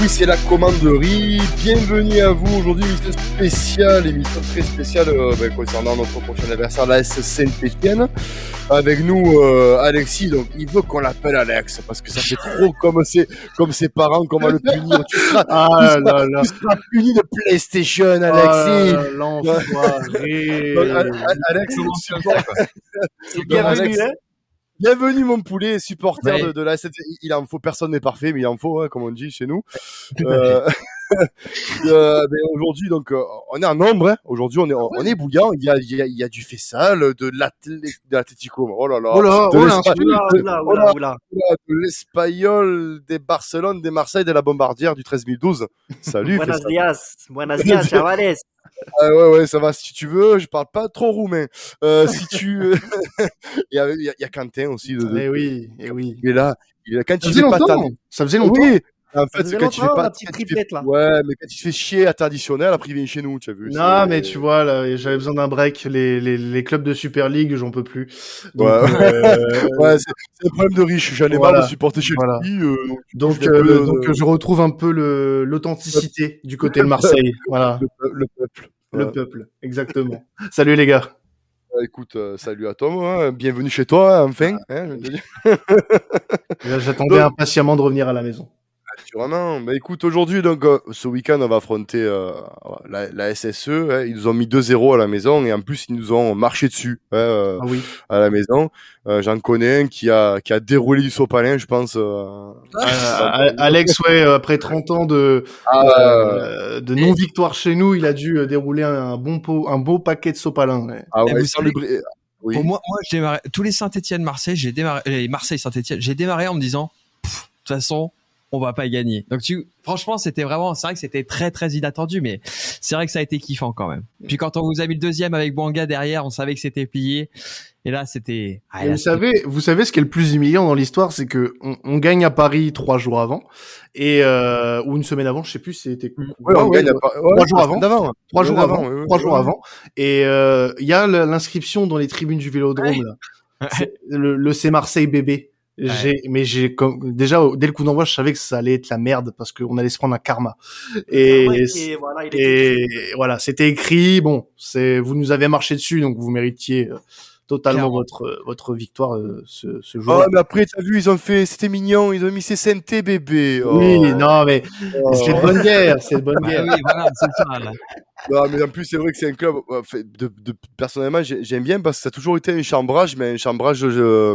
Oui, c'est la commanderie. Bienvenue à vous aujourd'hui, émission spéciale, émission très spéciale euh, ben, concernant notre prochain adversaire, la S Saint-Etienne. Avec nous, euh, Alexis. Donc, il veut qu'on l'appelle Alex parce que ça fait trop comme ses, comme ses parents, qu'on va le punir. Tu seras, Ah tu seras- là là. tu seras puni de PlayStation, Ah, Alexis. L'enfoiré. Al- Al- Alex, support- Bienvenue, Alex. Bienvenue mon poulet, supporter Ouais. de, de la S. Il en faut, personne n'est parfait, mais il en faut, hein, comme on dit chez nous. Euh, euh, aujourd'hui, donc, euh, on est en nombre. Hein. Aujourd'hui, on est, on est bouillant. Il y a, il y a, il y a du Fessal, de l'Atlético. Oh là là. Oh là, de oh de- l'Espagnol, des Barcelone, des Marseille, de la Bombardière du 13012. Salut Buenos dias, buenos dias, chavales. Ah ouais, ouais, ça va. Si tu veux, je parle pas trop roumain. Euh, si tu, il y a, il y il Quentin aussi. De, de- Eh oui, eh oui. Il est là. Il est là. Quand Ça tu faisait longtemps. Ça faisait longtemps. Oui. En fait, faisait quand tu fais pas la petite triplette, là. Ouais, mais quand tu fais chier à traditionnel, après il vient chez nous, tu as vu. Non, mais tu vois, là, j'avais besoin d'un break. Les, les, les clubs de Super League, j'en peux plus. Donc, Ouais. euh, Ouais, c'est un problème de riche. J'en ai Voilà. marre de supporter chez Voilà. lui. euh, donc, euh, donc, je retrouve un peu le- l'authenticité du côté de Marseille. Voilà, le, pe- le peuple. le Ouais. peuple, exactement. Salut les gars. Euh, Écoute, euh, salut à toi, hein. bienvenue chez toi, hein, enfin. Hein, J'attendais impatiemment de revenir à la maison. Vraiment. Bah écoute, aujourd'hui, donc, euh, ce week-end, on va affronter euh, la, la SSE. hein. Ils nous ont mis 2-0 à la maison et en plus, ils nous ont marché dessus hein, euh, Ah oui. à la maison. Euh, J'en connais un qui a, qui a déroulé du sopalin, je pense. euh, Euh, Alex, ouais, après 30 ans de, Ah, euh, de non-victoire chez nous, il a dû dérouler un, bon pot, un beau paquet de sopalin. ouais. ah Et ouais, vous sans savez- le bri- Oui. Pour moi, moi, j'ai démarré tous les Saint-Étienne-Marseille, j'ai démarré les Marseille-Saint-Étienne, j'ai démarré en me disant, de toute façon, on va pas gagner. Donc tu, franchement, c'était vraiment, c'est vrai que c'était très très inattendu, mais c'est vrai que ça a été kiffant quand même. Puis quand on vous a mis le deuxième avec Bouanga derrière, on savait que c'était plié. Et là, c'était. ah, vous savez, vous savez ce qui est le plus humiliant dans l'histoire, c'est que on, on gagne à Paris trois jours avant et euh, ou une semaine avant, je sais plus, c'était Ouais, trois jours avant. trois jours avant, trois jours avant. Et euh, il y a l'inscription dans les tribunes du Vélodrome là. Le, le c'est Marseille bébé. J'ai, mais j'ai comme déjà dès le coup d'envoi, je savais que ça allait être la merde parce qu'on allait se prendre un karma. Et, Ouais, et voilà, il était et voilà, c'était écrit. Bon, c'est vous nous avez marché dessus, donc vous méritiez euh, totalement Clairement. votre votre victoire euh, ce, ce Oh, jour. mais après, t'as vu, ils ont fait, c'était mignon, ils ont mis ses SNT bébé. Oh. Oui, non, mais Oh. c'est de bonne guerre, c'est de bonne Bah guerre. oui, voilà, c'est ça. là. Non, mais en plus, c'est vrai que c'est un club. euh, de, de- personnellement, j'ai- j'aime bien parce que ça a toujours été un chambrage, mais un chambrage euh,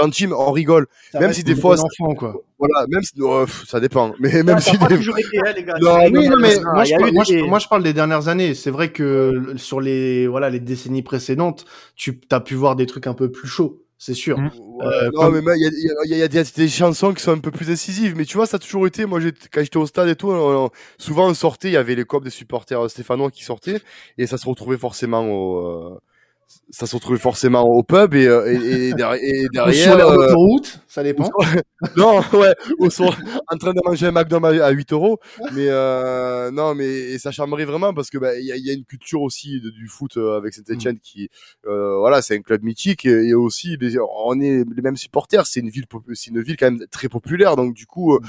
Mais on rigole. Ça même si des fois, enfant quoi. Voilà, même si, oh, pff, ça dépend. Mais Ça même a si pas des- toujours été, hein, les gars. Non, C'est- Oui, non, mais moi je, moi, des- je, moi, je parle des dernières années. C'est vrai que sur les voilà les décennies précédentes, tu as pu voir des trucs un peu plus chauds, c'est sûr. Mm. Ouais, Euh, non, comme- mais il y a, il y a- il y a des, chansons qui sont un peu plus décisives. Mais tu vois, ça a toujours été. Moi, quand j'étais au stade et tout, on- on- souvent on sortait, il y avait les copes des supporters euh, stéphanois qui sortaient, et ça se retrouvait forcément au. euh, ça se retrouvait forcément au pub et, euh, et, et derrière, et Ou sur euh, l'autoroute, ça dépend. non, ouais, ou soit en train de manger un McDo à à 8 euros. Mais euh, non, mais ça charmerait vraiment parce que bah, y, a, y a une culture aussi de- du foot euh, avec Saint-Etienne qui, euh, voilà, c'est un club mythique et, aussi on est les mêmes supporters. C'est une ville, c'est une ville quand même très populaire. Donc du coup, euh,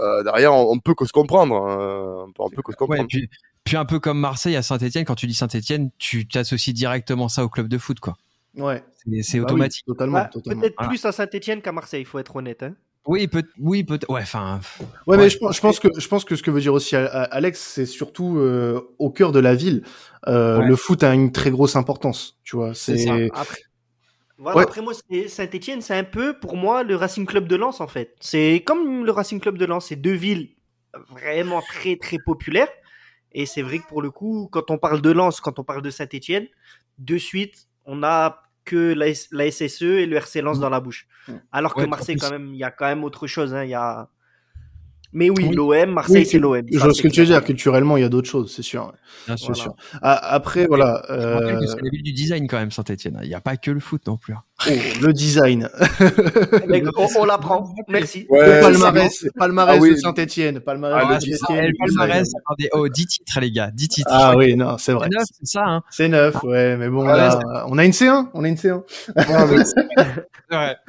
euh, derrière, on, on peut que se comprendre. hein. on peut, on peut que se comprendre. puis, puis un peu comme Marseille à Saint-Etienne, quand tu dis Saint-Etienne, tu t'associes directement ça au club de foot, quoi. Ouais. C'est- C'est Bah oui, automatique. totalement, Ouais, totalement. Peut-être Voilà. plus à Saint-Etienne qu'à Marseille, il faut être honnête. Hein. Oui, peut, oui, peut, ouais, enfin. Ouais, Ouais. mais je, pense- je pense que je pense que ce que veut dire aussi A- Alex, c'est surtout euh, au cœur de la ville. Euh, Ouais. Le foot a une très grosse importance, tu vois. C'est C'est ça. Après, voilà, Ouais. après moi, c'est- Saint-Etienne, c'est un peu pour moi le Racing Club de Lens en fait. C'est comme le Racing Club de Lens, c'est deux villes vraiment très très populaires. Et c'est vrai que pour le coup, quand on parle de Lens, quand on parle de Saint-Etienne, de suite, on a que la, S- la SSE et le RC Lens dans la bouche. Alors que Ouais, Marseille, quand même, il y a quand même autre chose. Hein, il y a... Mais oui, Oui. l'OM, Marseille, Oui, c'est l'OM. je vois ce que tu veux dire. Culturellement, il y a d'autres choses, c'est sûr. Bien C'est sûr. Voilà. sûr. Ah, après, voilà. Euh... c'est la ville du design quand même, Saint-Etienne. Il n'y a pas que le foot non plus. Oh, le design. on, on l'apprend. Merci. Ouais, palmarès, palmarès ah, oui. de Saint-Etienne. Palmarès ah, de Saint-Etienne. palmarès, attendez, oh, 10 titres, les gars. 10 titres. Ah oui, non, c'est vrai. C'est neuf, c'est ça, hein. C'est neuf, ouais, mais bon, là, on a une C1. On a une C1. ouais.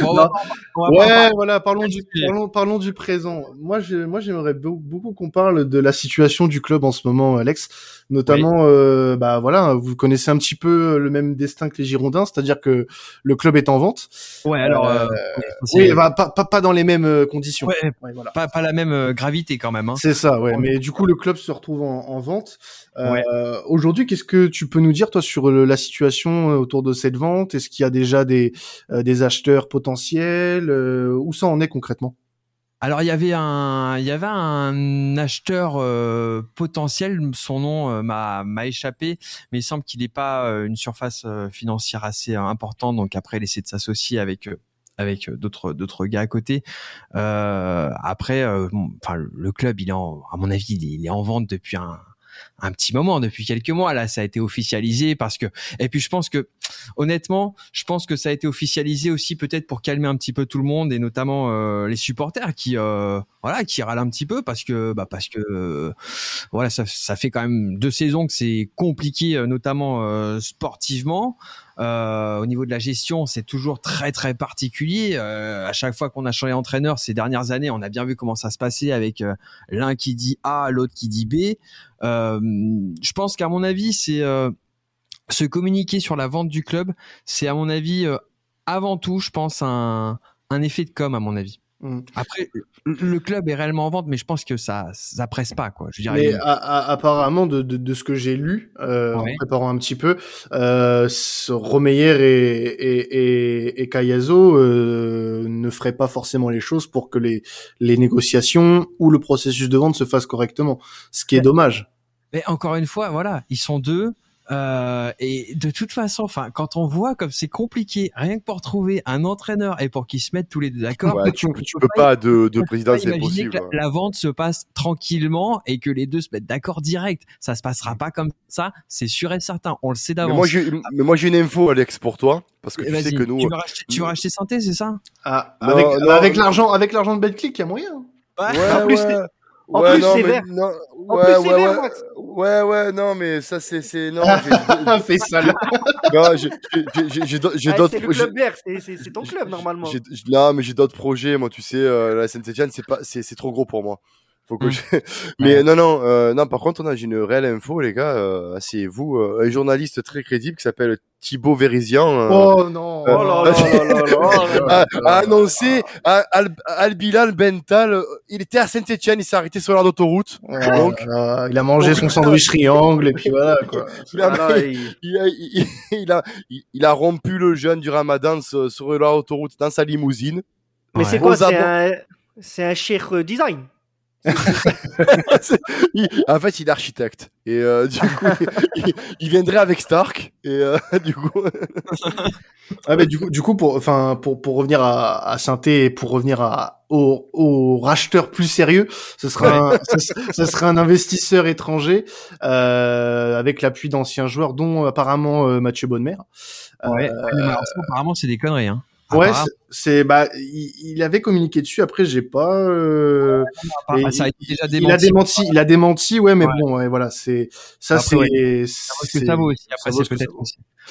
Bon, va, on va ouais, voilà, parlons du, parlons, parlons du présent. Moi, je, moi, j'aimerais beaucoup qu'on parle de la situation du club en ce moment, Alex. Notamment, oui. euh, bah voilà, vous connaissez un petit peu le même destin que les Girondins, c'est-à-dire que le club est en vente. Ouais, alors euh, oui, bah, pas, pas, pas dans les mêmes euh, conditions. Ouais, ouais, voilà. pas, pas la même euh, gravité quand même. Hein. C'est ça, ouais. Mais du coup, le club se retrouve en, en vente. Euh, Aujourd'hui, qu'est-ce que tu peux nous dire toi sur la situation autour de cette vente? Est-ce qu'il y a déjà des des acheteurs potentiels Où ça en est concrètement? Alors il y avait un, il y avait un acheteur euh, potentiel, son nom euh, m'a m'a échappé, mais il semble qu'il n'ait pas euh, une surface euh, financière assez importante, donc après il essaie de s'associer avec avec d'autres d'autres gars à côté. après, enfin le club, il est en, à mon avis, il est en vente depuis un un petit moment, depuis quelques mois. Là, ça a été officialisé parce que. Et puis, je pense que, honnêtement, je pense que ça a été officialisé aussi peut-être pour calmer un petit peu tout le monde et notamment euh, les supporters qui, euh, voilà, qui râlent un petit peu parce que, bah, parce que, euh, voilà, ça, ça fait quand même deux saisons que c'est compliqué, euh, notamment euh, sportivement. Euh, au niveau de la gestion, c'est toujours très très particulier. Euh, à chaque fois qu'on a changé d'entraîneur ces dernières années, on a bien vu comment ça se passait avec euh, l'un qui dit A, l'autre qui dit B. je pense qu'à mon avis, c'est se communiquer sur la vente du club, c'est à mon avis avant tout, je pense un, un effet de com à mon avis. Mmh. Après, le club est réellement en vente, mais je pense que ça, ça presse pas, quoi. Je dirais. Mais a, a, apparemment, de, de, de, ce que j'ai lu, euh, ouais. en préparant un petit peu, euh, Romeyer et, et, et, euh, ne feraient pas forcément les choses pour que les, les négociations ou le processus de vente se fassent correctement. Ce qui est dommage. Mais encore une fois, voilà, ils sont deux. Euh, et de toute façon, enfin, quand on voit comme c'est compliqué, rien que pour trouver un entraîneur et pour qu'ils se mettent tous les deux d'accord, ouais, tu, tu, tu, peux pas, de, de président, c'est possible. Que la, la, vente se passe tranquillement et que les deux se mettent d'accord direct. Ça se passera pas comme ça, c'est sûr et certain. On le sait d'avance. Mais moi, j'ai une info, Alex, pour toi, parce que tu sais que nous. Tu veux racheter, tu veux racheter Santé, c'est ça? Ah, Avec, non, avec l'argent, avec l'argent de BetClick, il y a moyen. Ouais, ouais, en plus, ouais. En ouais, plus, non, mais, non, ouais, ouais, ouais, ouais, ouais, non, mais ça, c'est, c'est, non, fais ça là. non, j'ai, j'ai, j'ai, ah, d'autres. C'est le club vert, c'est, c'est ton club, normalement. non, mais j'ai d'autres projets, moi, tu sais, euh, la Saint-Etienne, c'est pas, c'est, c'est trop gros pour moi. Faut que mmh. je... Mais ouais. non, non, euh, non. Par contre, on a une réelle info, les gars. Euh, Asseyez-vous. Euh, un journaliste très crédible qui s'appelle Thibaut Vérizian. Euh, oh non. A, annoncé Al, Al Bilal Bental. Il était à Saint-Etienne. Il s'est arrêté sur l'aire d'autoroute. Oh, donc, il a mangé son sandwich triangle et puis voilà quoi. il, a, ah, il... Il, a, il, il, a, il, a rompu le jeûne du Ramadan sur, d'autoroute dans sa limousine. Mais ouais. c'est quoi C'est un, c'est un cher design? il, en fait, il est architecte. Et euh, du coup, il, il, viendrait avec Stark. Et euh, du coup. ah, mais du coup, du coup, pour, enfin, pour, pour revenir à, à Synthé et pour revenir à, au, au racheteur plus sérieux, ce sera, un, ce, ce, sera un investisseur étranger euh, avec l'appui d'anciens joueurs, dont apparemment euh, Mathieu Bonnemer. Ouais, apparemment, c'est des conneries. Hein. Ouais, c'est bah il, il, avait communiqué dessus. Après, j'ai pas. Euh, ouais, ça a été déjà démenti. Il a démenti. Il a démenti. Ouais, mais ouais. bon, ouais, voilà, c'est ça, c'est. Ouais. Ça, ça vaut aussi. Après, c'est peut-être.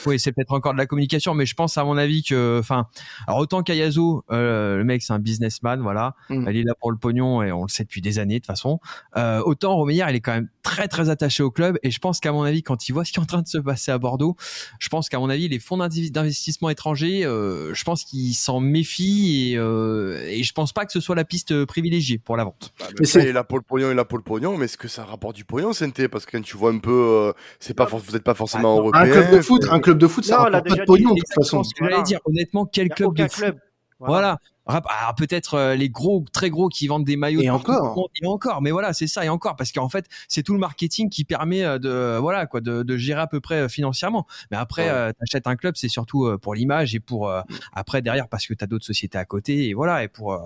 Oui, c'est peut-être encore de la communication, mais je pense à mon avis que, enfin, alors autant qu'Ayazo, euh, le mec c'est un businessman, voilà, mm. il est là pour le pognon et on le sait depuis des années de toute façon. Euh, autant Romeyer, il est quand même très très attaché au club et je pense qu'à mon avis, quand il voit ce qui est en train de se passer à Bordeaux, je pense qu'à mon avis, les fonds d'investissement étrangers, euh, je pense qu'ils s'en méfient et, euh, et je pense pas que ce soit la piste privilégiée pour la vente. Bah, mais c'est a pour le pognon, il a pour le pognon, mais est-ce que ça rapporte du pognon, CNT Parce que quand tu vois un peu, euh, c'est pas, vous êtes pas forcément ah, européen. Un club de foot, un club de foot, ça rapporte pas de pognon de toute façon. Ce que j'allais dire, honnêtement, quel club de club. Voilà. voilà. Alors peut-être euh, les gros, très gros qui vendent des maillots. Et encore. Et encore. Mais voilà, c'est ça. Et encore, parce qu'en fait, c'est tout le marketing qui permet euh, de, voilà, quoi, de, de gérer à peu près euh, financièrement. Mais après, ouais. euh, t'achètes un club, c'est surtout pour l'image et pour après derrière parce que t'as d'autres sociétés à côté et voilà et pour.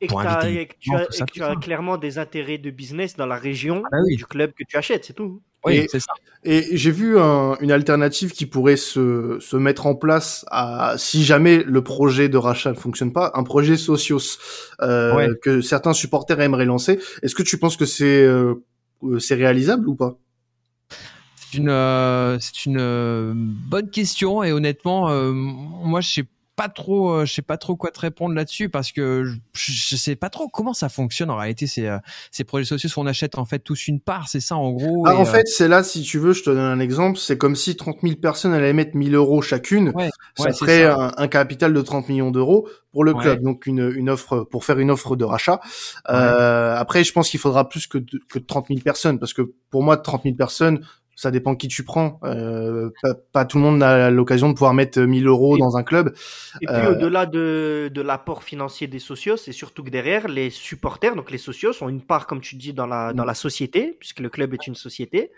Et que, as, et que, tu as, et que tu as clairement des intérêts de business dans la région ah bah oui. du club que tu achètes, c'est tout. Oui, c'est ça. Et j'ai vu un- une alternative qui pourrait se, se mettre en place à, si jamais le projet de rachat ne fonctionne pas, un projet socios euh, Ouais. que certains supporters aimeraient lancer. Est-ce que tu penses que c'est euh, euh, c'est réalisable ou pas? C'est une, euh, c'est une euh, bonne question et honnêtement, euh, moi je sais pas trop, euh, je sais pas trop quoi te répondre là-dessus parce que je, je sais pas trop comment ça fonctionne en réalité ces, euh, ces projets sociaux. On achète en fait tous une part, c'est ça en gros. Ah, et, En euh, fait, c'est là, si tu veux, je te donne un exemple. C'est comme si 30 000 personnes allaient mettre 1000 euros chacune. Ouais, ça ouais, ferait ça. un, un capital de 30 millions d'euros pour le Ouais. club. Donc une, une offre pour faire une offre de rachat. Euh, après, je pense qu'il faudra plus que que de 30 000 personnes parce que pour moi, 30 000 personnes, ça dépend qui tu prends. Euh, pas, pas tout le monde a l'occasion de pouvoir mettre 1000 euros Et- dans un club. Et puis Euh, au-delà de, de l'apport financier des socios, c'est surtout que derrière, les supporters, donc les socios, ont une part, comme tu dis, dans la, dans la société, puisque le club est une société.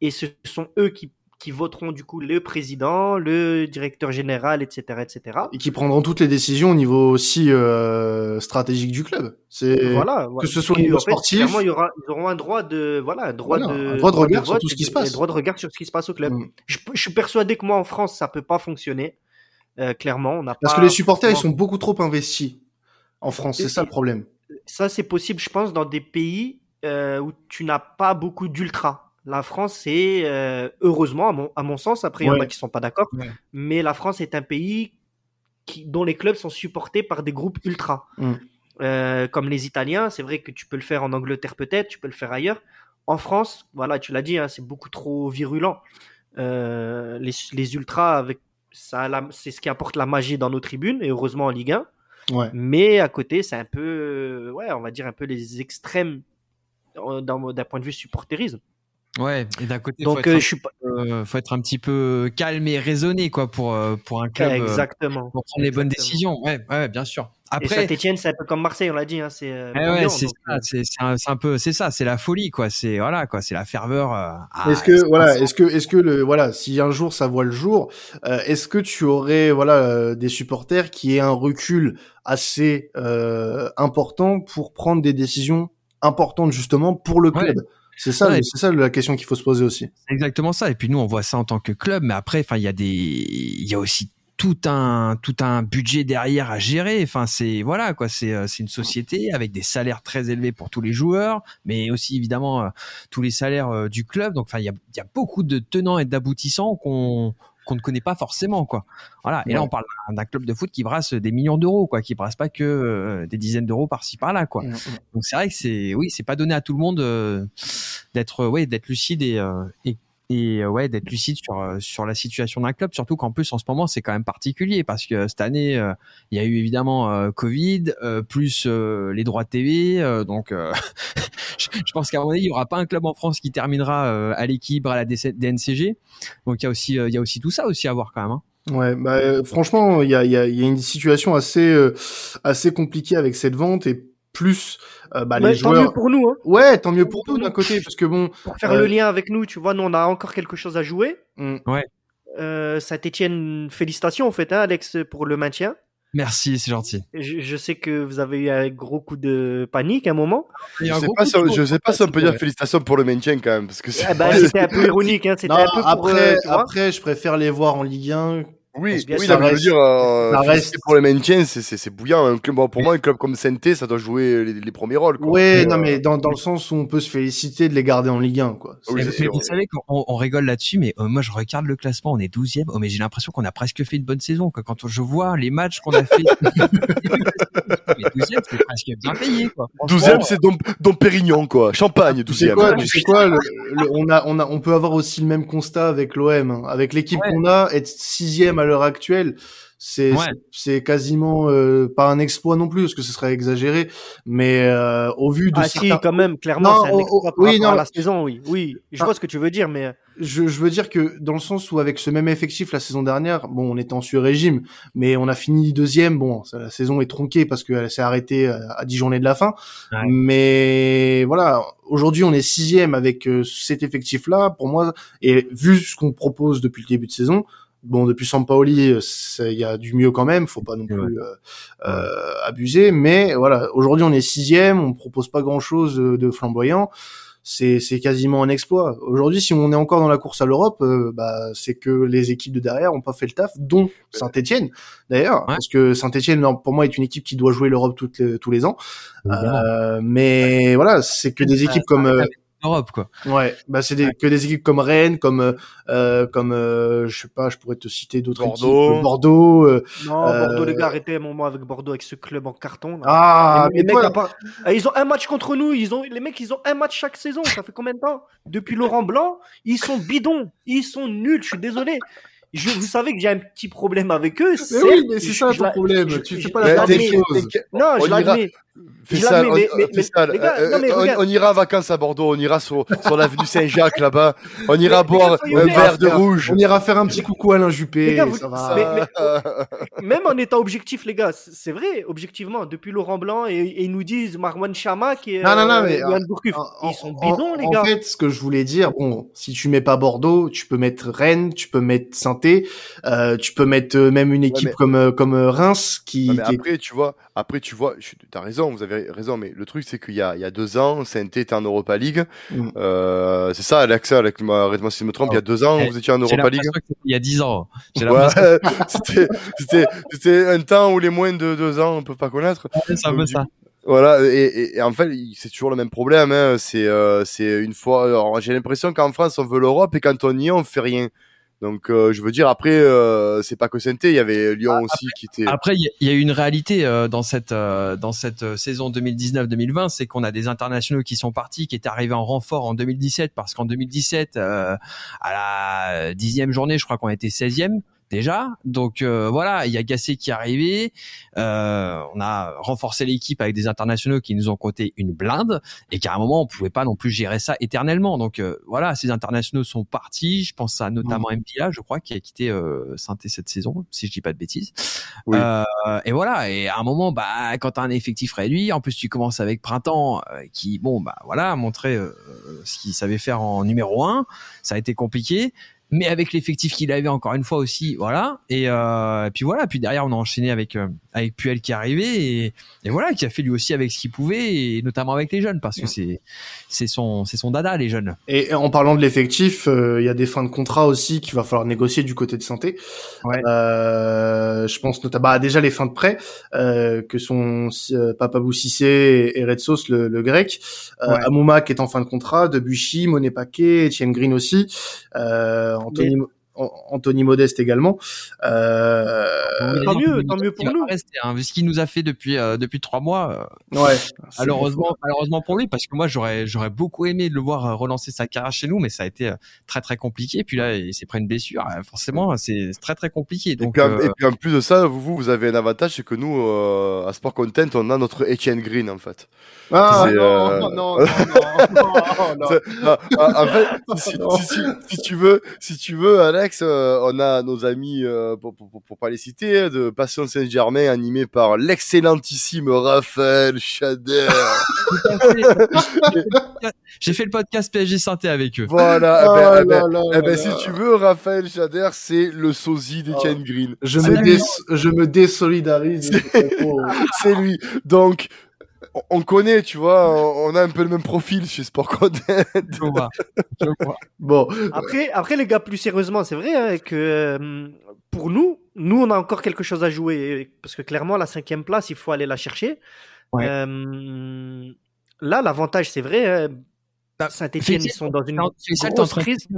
Et ce sont eux qui, qui voteront du coup le président, le directeur général, etc. etc. Et qui prendront toutes les décisions au niveau aussi euh, stratégique du club. C'est Voilà, que ce soit au niveau fait, sportif. il y aura, ils auront un droit de, voilà, un droit Voilà, de, un droit de regard sur vote tout ce qui se passe. et droit de regard sur ce qui se passe au club. Mm. Je, je suis persuadé que moi en France, ça peut pas fonctionner. Euh, clairement, on n'a Parce pas que les supporters, ils sont beaucoup trop investis en France. C'est ça le problème. ça c'est possible, je pense, dans des pays euh, où tu n'as pas beaucoup d'ultra. La France, c'est euh, heureusement, à mon, à mon sens, après il y en a qui sont pas d'accord, Ouais. mais la France est un pays qui, dont les clubs sont supportés par des groupes ultra. Mm. Euh, comme les Italiens, c'est vrai que tu peux le faire en Angleterre peut-être, tu peux le faire ailleurs. En France, voilà, tu l'as dit, hein, c'est beaucoup trop virulent. Euh, les, les ultras, avec ça, c'est ce qui apporte la magie dans nos tribunes, et heureusement en Ligue 1. Ouais. Mais à côté, c'est un peu, ouais, on va dire un peu les extrêmes d'un point de vue supporterisme. Ouais, et d'un côté, Donc, faut, être euh, un je suis pas. peu, faut être un petit peu calme et raisonné quoi pour euh, pour un club euh, Exactement. pour prendre les bonnes décisions. Ouais, ouais, bien sûr. Et Après, Saint-Etienne, c'est un peu comme Marseille, on l'a dit. Hein, c'est euh, Eh ouais, c'est donc, ça, c'est c'est un, c'est un peu, c'est ça, c'est la folie, quoi. C'est voilà, quoi, c'est la ferveur. euh, ah, Est-ce que voilà, est-ce que est-ce que le voilà, si un jour ça voit le jour, euh, est-ce que tu aurais voilà euh, des supporters qui aient un recul assez euh, important pour prendre des décisions importantes justement pour le Ouais. C'est ça, Ouais. c'est ça la question qu'il faut se poser aussi. C'est exactement ça. Et puis nous, on voit ça en tant que club, mais après, enfin, il y a des, il y a aussi tout un tout un budget derrière à gérer. Enfin, c'est voilà quoi. C'est euh, c'est une société avec des salaires très élevés pour tous les joueurs, mais aussi évidemment euh, tous les salaires euh, du club. Donc, enfin, il y a il y a beaucoup de tenants et d'aboutissants qu'on qu'on ne connaît pas forcément quoi. Voilà. Et là, on parle d'un- club de foot qui brasse des millions d'euros quoi, qui brasse pas que euh, des dizaines d'euros par-ci par-là quoi. Donc c'est vrai que c'est oui, c'est pas donné à tout le monde euh, d'être ouais, d'être lucide et euh, et, et, euh, ouais, d'être lucide sur euh, sur la situation d'un club, surtout qu'en plus en ce moment c'est quand même particulier parce que cette année euh, il y a eu évidemment Covid plus les droits de TV, donc je, pense qu'à mon avis il y aura pas un club en France qui terminera à l'équilibre à la DC DNCG. Donc il y a aussi il y a aussi tout ça aussi à voir quand même. Hein. Ouais, bah, franchement, il y a, y, y a une situation assez assez compliquée avec cette vente et plus euh, bah, Ouais, les tant mieux pour nous, hein. Ouais, tant mieux pour nous d'un côté parce que bon, pour faire Euh, le lien avec nous, tu vois, nous on a encore quelque chose à jouer. mm, Euh, Saint-Etienne, félicitations en fait, hein, Alex, pour le maintien. Merci, c'est gentil. Je, je sais que vous avez eu un gros coup de panique à un moment. Je sais pas coup si on, je sais pas si on peut dire ouais. félicitations pour le maintien quand même, parce que Ah bah, c'était un peu ironique, hein, c'était non, un peu pour. après, euh, vois. après, je préfère les voir en Ligue 1. Oui, oui, veux reste- dire, euh, ça reste- pour le maintien, c'est, bouillant. Un club, bon, pour moi, un club comme saint ça doit jouer les, les premiers rôles. Quoi. Et, non, euh, mais dans, dans le sens où on peut se féliciter de les garder en Ligue 1, quoi. Oui, mais, vous oui. savez qu'on on rigole là-dessus, mais euh, moi je regarde le classement, on est 12e, oh, mais j'ai l'impression qu'on a presque fait une bonne saison. Quoi. Quand je vois les matchs qu'on a fait, mais 12e, c'est presque bien payé. Quoi. Franchement, 12e, c'est Dom, Dom Pérignon, quoi. Champagne, 12e. Tu sais quoi, tu sais quoi, le- le- on a, on a, on peut avoir aussi le même constat avec l'OM, hein. avec l'équipe Ouais. qu'on a, être sixième à l'heure actuelle, c'est, Ouais. c'est- c'est quasiment euh, pas un exploit non plus, parce que ce serait exagéré, mais euh, au vu de Ah si, certains- quand même, clairement, Non, c'est un oh, exploit oh, par oui, non. à la saison, oui. Oui, je Ah. vois ce que tu veux dire, mais je, je veux dire que dans le sens où avec ce même effectif la saison dernière, bon, on était en sur-régime, mais on a fini deuxième. Bon, ça- la saison est tronquée parce qu'elle s'est arrêtée à 10 journées de la fin. Ouais. Mais voilà, aujourd'hui on est sixième avec euh, cet effectif-là. Pour moi, et vu ce qu'on propose depuis le début de saison, bon, depuis Sampaoli, euh, il y a du mieux quand même. Faut pas non plus euh, euh, abuser. Mais voilà, aujourd'hui on est sixième, on propose pas grand-chose de, de flamboyant c'est c'est quasiment un exploit. Aujourd'hui, si on est encore dans la course à l'Europe, euh, bah c'est que les équipes de derrière ont pas fait le taf, dont Saint-Étienne d'ailleurs, Ouais. parce que Saint-Étienne pour moi est une équipe qui doit jouer l'Europe toutes les- tous les ans. Euh, mais voilà, c'est que des équipes comme euh, Europe, quoi. Ouais, bah c'est des, que des équipes comme Rennes, comme euh, euh, comme euh, je sais pas, je pourrais te citer d'autres Bordeaux. équipes, Bordeaux. euh, Non, Euh, Bordeaux, les gars, arrêtez un moment avec Bordeaux, avec ce club en carton. là. Ah, les, les mais mecs, toi- à part- Ah, ils ont un match contre nous. Ils ont les mecs, ils ont un match chaque saison. Ça fait combien de temps? Depuis Laurent Blanc, ils sont bidons, ils sont nuls. Je suis désolé. Je, vous savez que j'ai un petit problème avec eux. mais oui, mais c'est je- ça je ton la- problème. je- tu je- fais pas je la part des choses. Non, je On Je l'admets, on- ira en vacances à Bordeaux, on ira sur, sur l'avenue Saint-Jacques là-bas, on ira Mais- boire mais- un verre de rouge. On ira faire un petit coucou à Alain Juppé. Les gars, vous- ça va. mais- Même en étant objectif, les gars, c'est vrai, objectivement, depuis Laurent Blanc, et, et ils nous disent Marwan Chama qui est. Non, non, non, euh, mais. En- Ils sont en- bidons, les en gars. fait, ce que je voulais dire, bon, si tu mets pas Bordeaux, tu peux mettre Rennes, tu peux mettre Saint-Étienne, euh, tu peux mettre même une équipe mais- comme euh, comme euh, Reims qui. Non, mais qui est- après, tu vois, après, tu vois, t'as raison, vous avez raison, mais le truc, c'est qu'il y a, il y a deux ans, Saint-Étienne était en Europa League. Mm. Euh, c'est ça, Alex, Alex, arrête-moi si je me trompe, il y a deux ans, Eh, vous étiez en Europa League. il y a 10 ans. Ouais, c'était, un temps où les moins de deux ans, on peut pas connaître. c'est un peu ça. Voilà, et, et- et en fait, c'est toujours le même problème. Hein. C'est, euh, une fois. j'ai l'impression qu'en France, on veut l'Europe et quand on y est, on fait rien. Donc, euh, je veux dire, après, euh, c'est pas que saint il y avait Lyon aussi qui était. Après, il y, a- y a une réalité euh, dans cette euh, dans cette euh, saison 2019-2020, c'est qu'on a des internationaux qui sont partis, qui étaient arrivés en renfort en 2017, parce qu'en 2017, euh, à la dixième journée, je crois qu'on était 16e déjà. Donc euh, voilà, il y a Gassé qui est arrivé. Euh, on a renforcé l'équipe avec des internationaux qui nous ont coûté une blinde et qu'à un moment on pouvait pas non plus gérer ça éternellement. Donc euh, voilà, ces internationaux sont partis. Je pense à notamment Mbila, je crois, qui a quitté euh, saint cette saison, si je dis pas de bêtises. Oui. Euh, et voilà. Et à un moment, bah quand t'as un effectif réduit, en plus tu commences avec Printemps, euh, qui bon bah voilà a montré euh, ce qu'il savait faire en numéro un. Ça a été compliqué mais avec l'effectif qu'il avait encore une fois aussi, voilà. Et, euh, et puis voilà. Puis derrière, on a enchaîné avec euh, avec Puel qui est arrivé et, et voilà, qui a fait lui aussi avec ce qu'il pouvait, et notamment avec les jeunes, parce que c'est c'est son c'est son dada les jeunes. Et en parlant de l'effectif, euh, il y a des fins de contrat aussi qu'il va falloir négocier du côté de santé. Ouais. Euh, je pense notamment bah, déjà les fins de prêt euh, que sont euh, Papabou Cissé et, Red Sauce le, le grec, euh, Ouais. Amouma qui est en fin de contrat, Debuchy, Monet Paquet, Etienne Green aussi, euh, Anthony, An- Anthony Modeste également. Euh, tant mieux, tant mieux pour nous. rester, hein, vu ce qu'il nous a fait depuis euh, depuis trois mois. euh, ouais. malheureusement, malheureusement pour lui, parce que moi j'aurais j'aurais beaucoup aimé de le voir relancer sa carrière chez nous, mais ça a été très très compliqué. Puis là, il s'est pris une blessure. Forcément, c'est très très compliqué. Et puis, en, euh, et puis en plus de ça, vous, vous, vous avez un avantage, c'est que nous, euh, à Sport Content, on a notre Etienne Green en fait. Ah non, euh, non, non, non, non, ah, ah, en fait, si, Non. si, si, si tu veux, si tu veux, Alex, euh, on a nos amis, euh, pour, pour, pas les citer, hein, de Passion Saint-Germain, animé par l'excellentissime Raphaël Chader. j'ai fait le podcast PSG Santé avec eux. voilà. Oh eh ben, eh ben, là là eh ben, là si tu veux, Raphaël Chader, c'est le sosie d'Etienne Green. Je me, je désolidarise. C'est lui. Donc, on- on connaît, tu vois, on a un peu le même profil chez Sport Content. Je vois. Je vois. bon, Après, après, les gars, plus sérieusement, c'est vrai hein, que euh, pour nous, nous, on a encore quelque chose à jouer. Parce que clairement, la cinquième place, il faut aller la chercher. Ouais. Euh, là, l'avantage, c'est vrai. hein, Saint-Etienne, ils sont dans une grosse crise.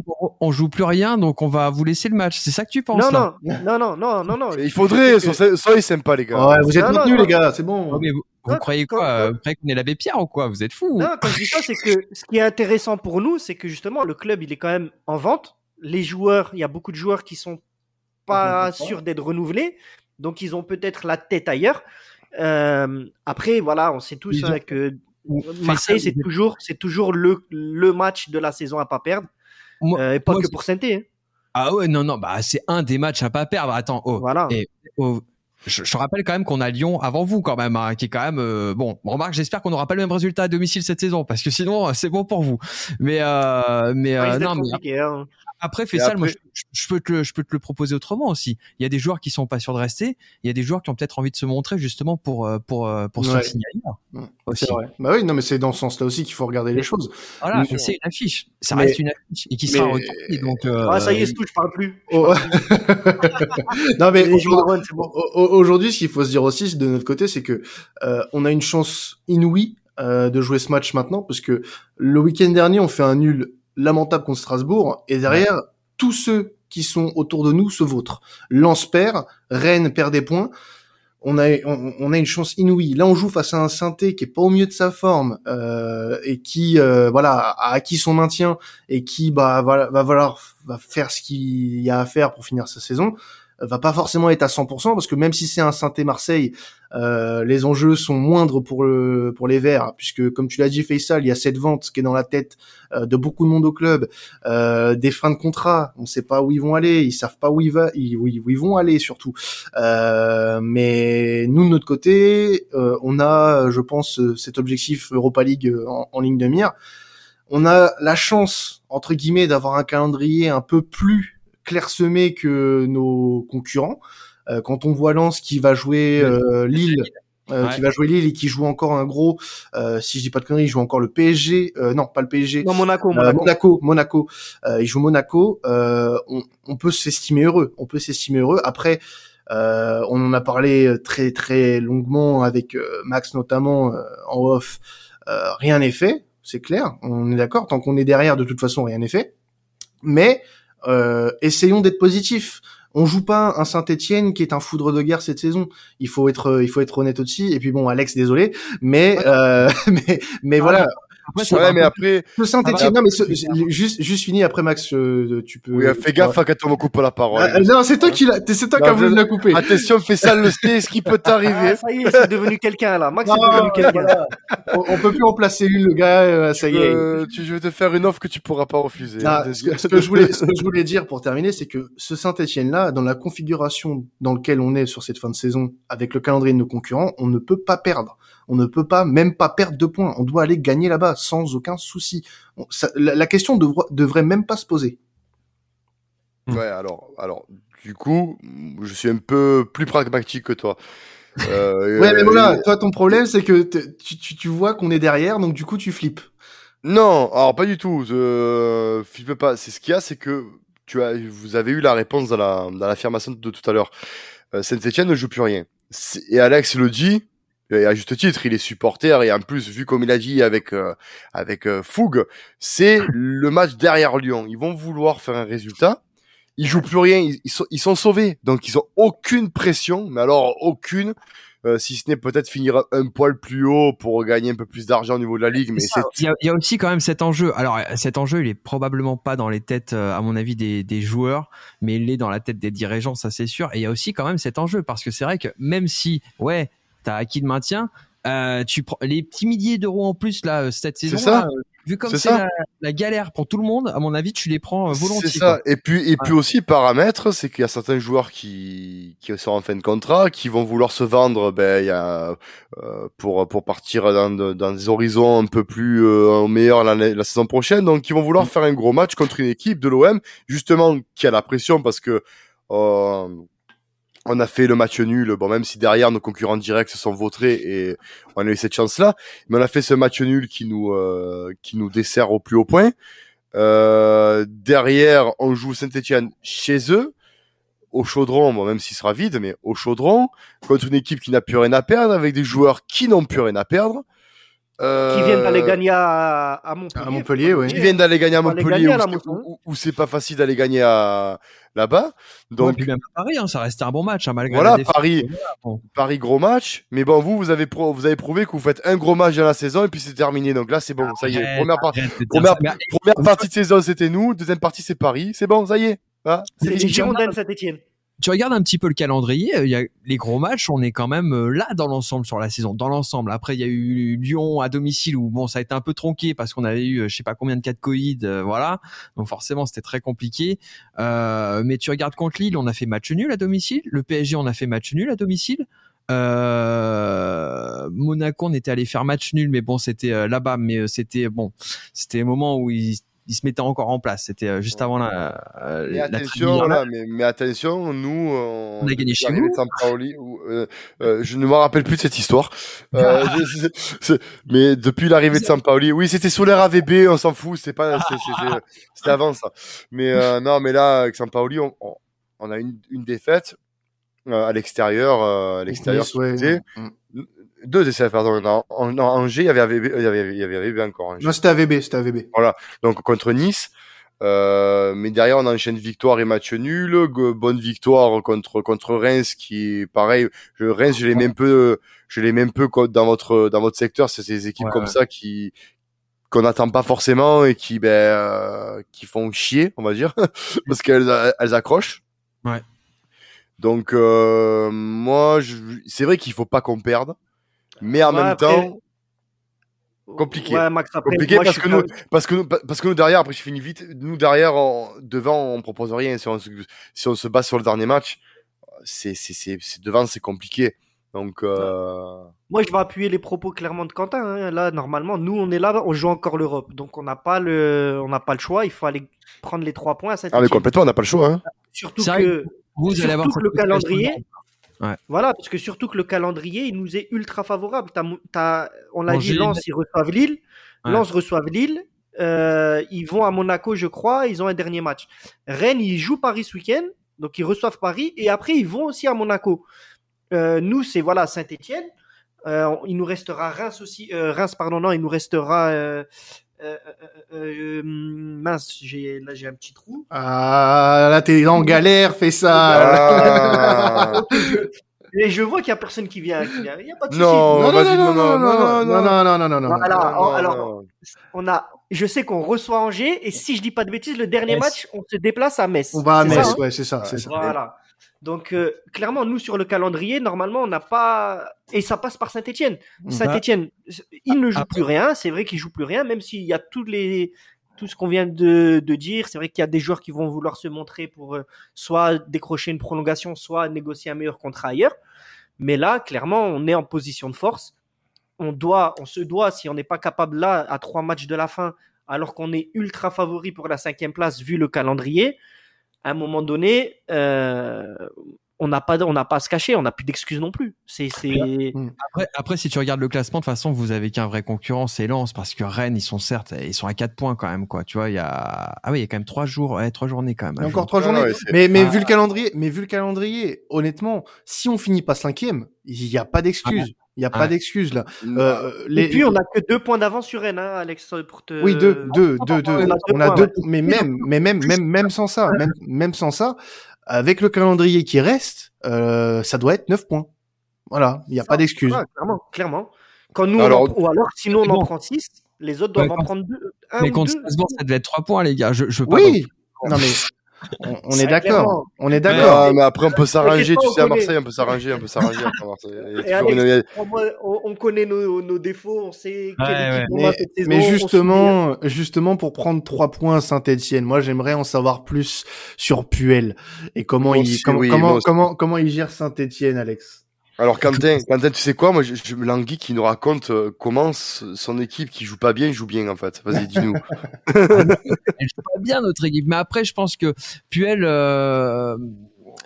On joue plus rien, donc on va vous laisser le match. C'est ça que tu penses Non, là? non, non, non, non, non, non. Il faudrait, que- soyez soyez sympa, les gars. ouais, vous êtes maintenus, les gars, c'est bon. Mais vous, croyez quoi euh, Vous croyez qu'on est l'abbé Pierre ou quoi? Vous êtes fous Non, quand je dis ça, c'est que ce qui est intéressant pour nous, c'est que justement, le club, il est quand même en vente. Les joueurs, il y a beaucoup de joueurs qui sont pas sûrs d'être renouvelés. Donc, ils ont peut-être la tête ailleurs. Euh, après, voilà, on sait tous Ils hein, que Marseille, c'est toujours, c'est toujours le, le match de la saison à pas perdre. Moi- Euh, et pas moi, que pour saint hein. Ah ouais, non, non, bah c'est un des matchs à pas perdre. Attends, oh, Voilà. Et- oh, je, rappelle quand même qu'on a Lyon avant vous quand même, hein, qui est quand même euh, bon. Remarque, j'espère qu'on n'aura pas le même résultat à domicile cette saison, parce que sinon euh, c'est bon pour vous. Mais euh, mais euh, non, mais hein. Après, Faisal, moi, je, je, peux te le, je peux te le proposer autrement aussi. Il y a des joueurs qui sont pas sûrs de rester. Il y a des joueurs qui ont peut-être envie de se montrer justement pour euh, pour euh, pour se signer ailleurs. Aussi. Vrai. Bah oui, non, mais c'est dans ce sens-là aussi qu'il faut regarder les choses. Voilà, c'est une affiche. Ça reste une affiche et qui sera mais... donc. Euh... Ah, ça y est, c'est tout. Je parle plus. Oh. non, mais aujourd'hui, bon. aujourd'hui, ce qu'il faut se dire aussi de notre côté, c'est que euh, on a une chance inouïe euh, de jouer ce match maintenant, parce que le week-end dernier, on fait un nul lamentable contre Strasbourg, et derrière, ouais. tous ceux qui sont autour de nous se vautrent. Lens perd, Rennes perd des points. On a, on, on, a une chance inouïe. Là, on joue face à un synthé qui est pas au mieux de sa forme euh, et qui, euh, voilà, a acquis son maintien et qui, bah, va, va falloir va faire ce qu'il y a à faire pour finir sa saison va pas forcément être à 100% parce que même si c'est un synthé Marseille, euh, les enjeux sont moindres pour le pour les Verts puisque comme tu l'as dit Faisal, il y a cette vente qui est dans la tête euh, de beaucoup de monde au club, euh, des fins de contrat, on sait pas où ils vont aller, ils savent pas où ils va, où ils vont aller surtout. Euh, mais nous de notre côté, euh, on a, je pense, cet objectif Europa League en, en ligne de mire. On a la chance entre guillemets d'avoir un calendrier un peu plus clairsemé que nos concurrents. Euh, quand on voit Lens qui va jouer euh, Lille, euh, ouais. qui va jouer Lille et qui joue encore un gros, euh, si je dis pas de conneries, il joue encore le PSG, euh, non pas le PSG, non Monaco, Monaco, Monaco, Monaco. il joue Monaco. On, on, peut s'estimer heureux, on peut s'estimer heureux. Après, on en a parlé très très longuement avec Max notamment en off. rien n'est fait, c'est clair, on est d'accord. Tant qu'on est derrière, de toute façon, rien n'est fait. Mais euh, essayons d'être positifs. On joue pas un Saint-Étienne qui est un foudre de guerre cette saison. Il faut être, il faut être honnête aussi. Et puis bon, Alex, désolé, mais ouais. euh, mais mais ah, voilà. Après, ouais, mais après. Le Saint-Etienne, non, mais ce, juste, juste fini après, Max, euh, tu peux. Oui, fais gaffe à quand on me coupe la parole. Ah, non, c'est toi qui l'a, c'est toi qui as voulu la couper. Attention, fais ça le ce qui peut t'arriver. Ah, ça y est, c'est devenu quelqu'un, là. Max, c'est devenu quelqu'un. on, on, peut plus en placer une, le gars, euh, ça y est. Euh, tu, je vais te faire une offre que tu pourras pas refuser. Ah, ce, que, ce, que je voulais, ce que je voulais dire pour terminer, c'est que ce Saint-Etienne-là, dans la configuration dans laquelle on est sur cette fin de saison, avec le calendrier de nos concurrents, on ne peut pas perdre on ne peut pas même pas perdre de points. On doit aller gagner là-bas sans aucun souci. On, ça, la, la, question devra, devrait même pas se poser. Ouais, alors, alors, du coup, je suis un peu plus pragmatique que toi. Euh, ouais, mais voilà, toi, ton problème, c'est que tu, tu, tu, vois qu'on est derrière, donc du coup, tu flippes. Non, alors pas du tout. Je flippe pas. C'est ce qu'il y a, c'est que tu as, vous avez eu la réponse dans la dans l'affirmation de tout à l'heure. Euh, Saint-Etienne ne joue plus rien. Et Alex le dit, et à juste titre, il est supporter et en plus, vu comme il a dit avec euh, avec euh, fougue, c'est le match derrière Lyon. Ils vont vouloir faire un résultat. Ils jouent plus rien, ils, ils, sont, ils sont sauvés, donc ils ont aucune pression, mais alors aucune. Euh, si ce n'est peut-être finir un poil plus haut pour gagner un peu plus d'argent au niveau de la ligue. Mais il, y, a aussi quand même cet enjeu. Alors cet enjeu, il est probablement pas dans les têtes, à mon avis, des, des joueurs, mais il est dans la tête des dirigeants, ça c'est sûr. Et il y a aussi quand même cet enjeu parce que c'est vrai que même si, ouais, t'as acquis le maintien. Euh, tu prends les petits milliers d'euros en plus là euh, cette saison ça. Là, euh, vu comme c'est la, la, galère pour tout le monde à mon avis tu les prends volontiers c'est ça quoi. et puis et ouais. puis aussi paramètre c'est qu'il y a certains joueurs qui qui sont en fin de contrat qui vont vouloir se vendre ben il y a euh, pour pour partir dans, dans des horizons un peu plus euh, meilleurs la, la saison prochaine donc ils vont vouloir mmh. faire un gros match contre une équipe de l'OM justement qui a la pression parce que euh, on a fait le match nul, bon même si derrière nos concurrents directs se sont vautrés et on a eu cette chance-là, mais on a fait ce match nul qui nous euh, qui nous dessert au plus haut point. Euh, derrière, on joue Saint-Etienne chez eux, au chaudron, bon même s'il sera vide, mais au chaudron, contre une équipe qui n'a plus rien à perdre, avec des joueurs qui n'ont plus rien à perdre. Euh, qui viennent d'aller gagner à, à Montpellier. À Montpellier, oui. Qui viennent d'aller gagner à Montpellier, gagner où, où, où c'est pas facile d'aller gagner à là-bas. Donc, ouais, même à Paris, hein, ça restait un bon match, hein, malgré. Voilà, Paris, bon. Paris gros match. Mais bon, vous, vous avez pro, vous avez prouvé que vous faites un gros match dans la saison et puis c'est terminé. Donc là, c'est bon, ça y est. Première, par première, première partie de saison, c'était nous. Deuxième partie, c'est Paris. C'est bon, ça y est. Ah, c'est les Girondins Saint-Etienne tu regardes un petit peu le calendrier, il y a les gros matchs, on est quand même euh, là dans l'ensemble sur la saison, dans l'ensemble. Après, il y a eu Lyon à domicile où bon, ça a été un peu tronqué parce qu'on avait eu je sais pas combien de cas de Covid, euh, voilà. Donc forcément, c'était très compliqué. Euh, mais tu regardes contre Lille, on a fait match nul à domicile. Le PSG, on a fait match nul à domicile. Euh, Monaco, on était allé faire match nul, mais bon, c'était euh, là-bas, mais c'était bon, c'était un moment où ils il se mettait encore en place. C'était euh, juste avant la. euh, Mais la attention, là, mais, mais attention, nous, on, On a gagné chez où, euh, euh, je ne me rappelle plus de cette histoire. Euh, je- c'est- c'est- mais depuis l'arrivée de Sampaoli, oui, c'était sous l'ère AVB, on s'en fout, c'est pas, c'est- c'était c'était avant ça. Mais euh, non, mais là, avec Sampaoli, on, on, on a une, une défaite euh, à l'extérieur, euh, à l'extérieur. Deux défaites, pardon. En, en, en Angers, il y avait AVB, il y avait, il y avait AVB encore. Angers. Non, c'était AVB, c'était AVB. donc contre Nice. Euh, mais derrière, on enchaîne victoire et match nul. Bonne victoire contre contre Reims, qui pareil. Je, Reims, je l'ai même peu, je l'ai même peu dans votre dans votre secteur. C'est ces équipes Ouais, comme ouais. ça qui qu'on n'attend pas forcément et qui ben euh, qui font chier, on va dire, parce qu'elles elles accrochent. Ouais. Donc euh, moi, je- c'est vrai qu'il faut pas qu'on perde, mais en Ouais, même après- temps, compliqué. Ouais, Max, après, compliqué moi, parce que pas- nous parce que nous parce que nous derrière après je finis vite nous derrière on- devant on propose rien si on se, si on se base sur le dernier match c'est c'est c'est c'est- devant c'est compliqué donc euh... Moi, je vais appuyer les propos clairement de Quentin. hein. Là, normalement, nous, on est là, on joue encore l'Europe. Donc, on n'a pas le, on n'a pas le choix. Il faut aller prendre les trois points à cette ah mais complètement on n'a pas le choix hein. Surtout que, Vous allez avoir que le calendrier, Ouais. voilà, parce que surtout que le calendrier, il nous est ultra favorable. On l'a dit, Lens, ils reçoivent Lille. Ouais. Lens reçoivent Lille. Euh, ils vont à Monaco, je crois. Ils ont un dernier match. Rennes, ils jouent Paris ce week-end. Donc, ils reçoivent Paris. Et après, ils vont aussi à Monaco. Euh, nous, c'est voilà Saint-Etienne. il nous restera Reims aussi. euh, Reims, pardon, non, il nous restera. Euh, euh, euh, euh, mince, j'ai, là j'ai un petit trou. Ah, là, t'es en galère, fais ça. Ah. Et je vois qu'il y a personne qui vient. Qui vient. Il y a pas de souci. Non, vas-y, non, non, non, non, non, non, non, non, non, non. Voilà. Alors, Non, alors, non. on a, je sais qu'on reçoit Angers et si je dis pas de bêtises, le dernier Metz. match, on se déplace à Metz. On va à ça, Metz, hein ouais, c'est ça, c'est ça. Voilà. Donc euh, clairement, nous sur le calendrier, normalement, on n'a pas et ça passe par Saint-Étienne. Mmh. Saint-Étienne, il ne joue Après- plus rien. C'est vrai qu'il joue plus rien, même s'il y a tous les tout ce qu'on vient de, de dire. C'est vrai qu'il y a des joueurs qui vont vouloir se montrer pour euh, soit décrocher une prolongation, soit négocier un meilleur contrat ailleurs. Mais là, clairement, on est en position de force. On doit, on se doit, si on n'est pas capable là, à trois matchs de la fin, alors qu'on est ultra favori pour la cinquième place vu le calendrier, à un moment donné, euh, on n'a pas, on n'a pas à se cacher, on n'a plus d'excuses non plus. C'est, c'est, Après, après, si tu regardes le classement, de toute façon, vous avez qu'un vrai concurrent, c'est Lens, parce que Rennes, ils sont certes, ils sont à 4 points quand même, quoi. Tu vois, il y a, ah oui, il y a quand même 3 jours, ouais, 3 journées quand même. Il y à a encore trois Non, journées. ouais, mais mais Ah. vu le calendrier, mais vu le calendrier, honnêtement, si on finit pas cinquième, il y a pas d'excuse. Il y a pas d'excuse là. Euh, les, et puis on n'a que deux points d'avance sur Rennes, hein, Alex, pour te. Oui, deux, deux, deux, deux. on a deux On a points, deux, ouais. mais même, mais même, même, même sans ça, même, même sans ça, avec le calendrier qui reste, euh, ça doit être 9 points. Voilà, il n'y a pas d'excuse. Ouais, clairement, clairement. Quand nous, Alors- on en- ou alors, sinon, on en prend 6, les autres doivent Ouais, en prendre deux. Un Mais ou contre ça devait être 3 points, les gars. Je, je veux pas. Oui. Non mais, on, on est d'accord. On est d'accord. Ah, mais après on peut s'arranger tu sais à connaît. Marseille on peut s'arranger on peut s'arranger une- on, on connaît nos, nos défauts, on sait quelle Ouais, équipe ouais. Mais, saison, mais justement, justement pour prendre trois points à Saint-Etienne, moi j'aimerais en savoir plus sur Puel et comment il comment oui, comment comment il gère Saint-Etienne, Alex? Alors Quentin, Quentin, tu sais quoi? Moi, je, je qui nous raconte euh, comment son équipe qui joue pas bien joue bien en fait. Vas-y, dis-nous. Elle joue pas bien notre équipe. Mais après, je pense que Puel, euh,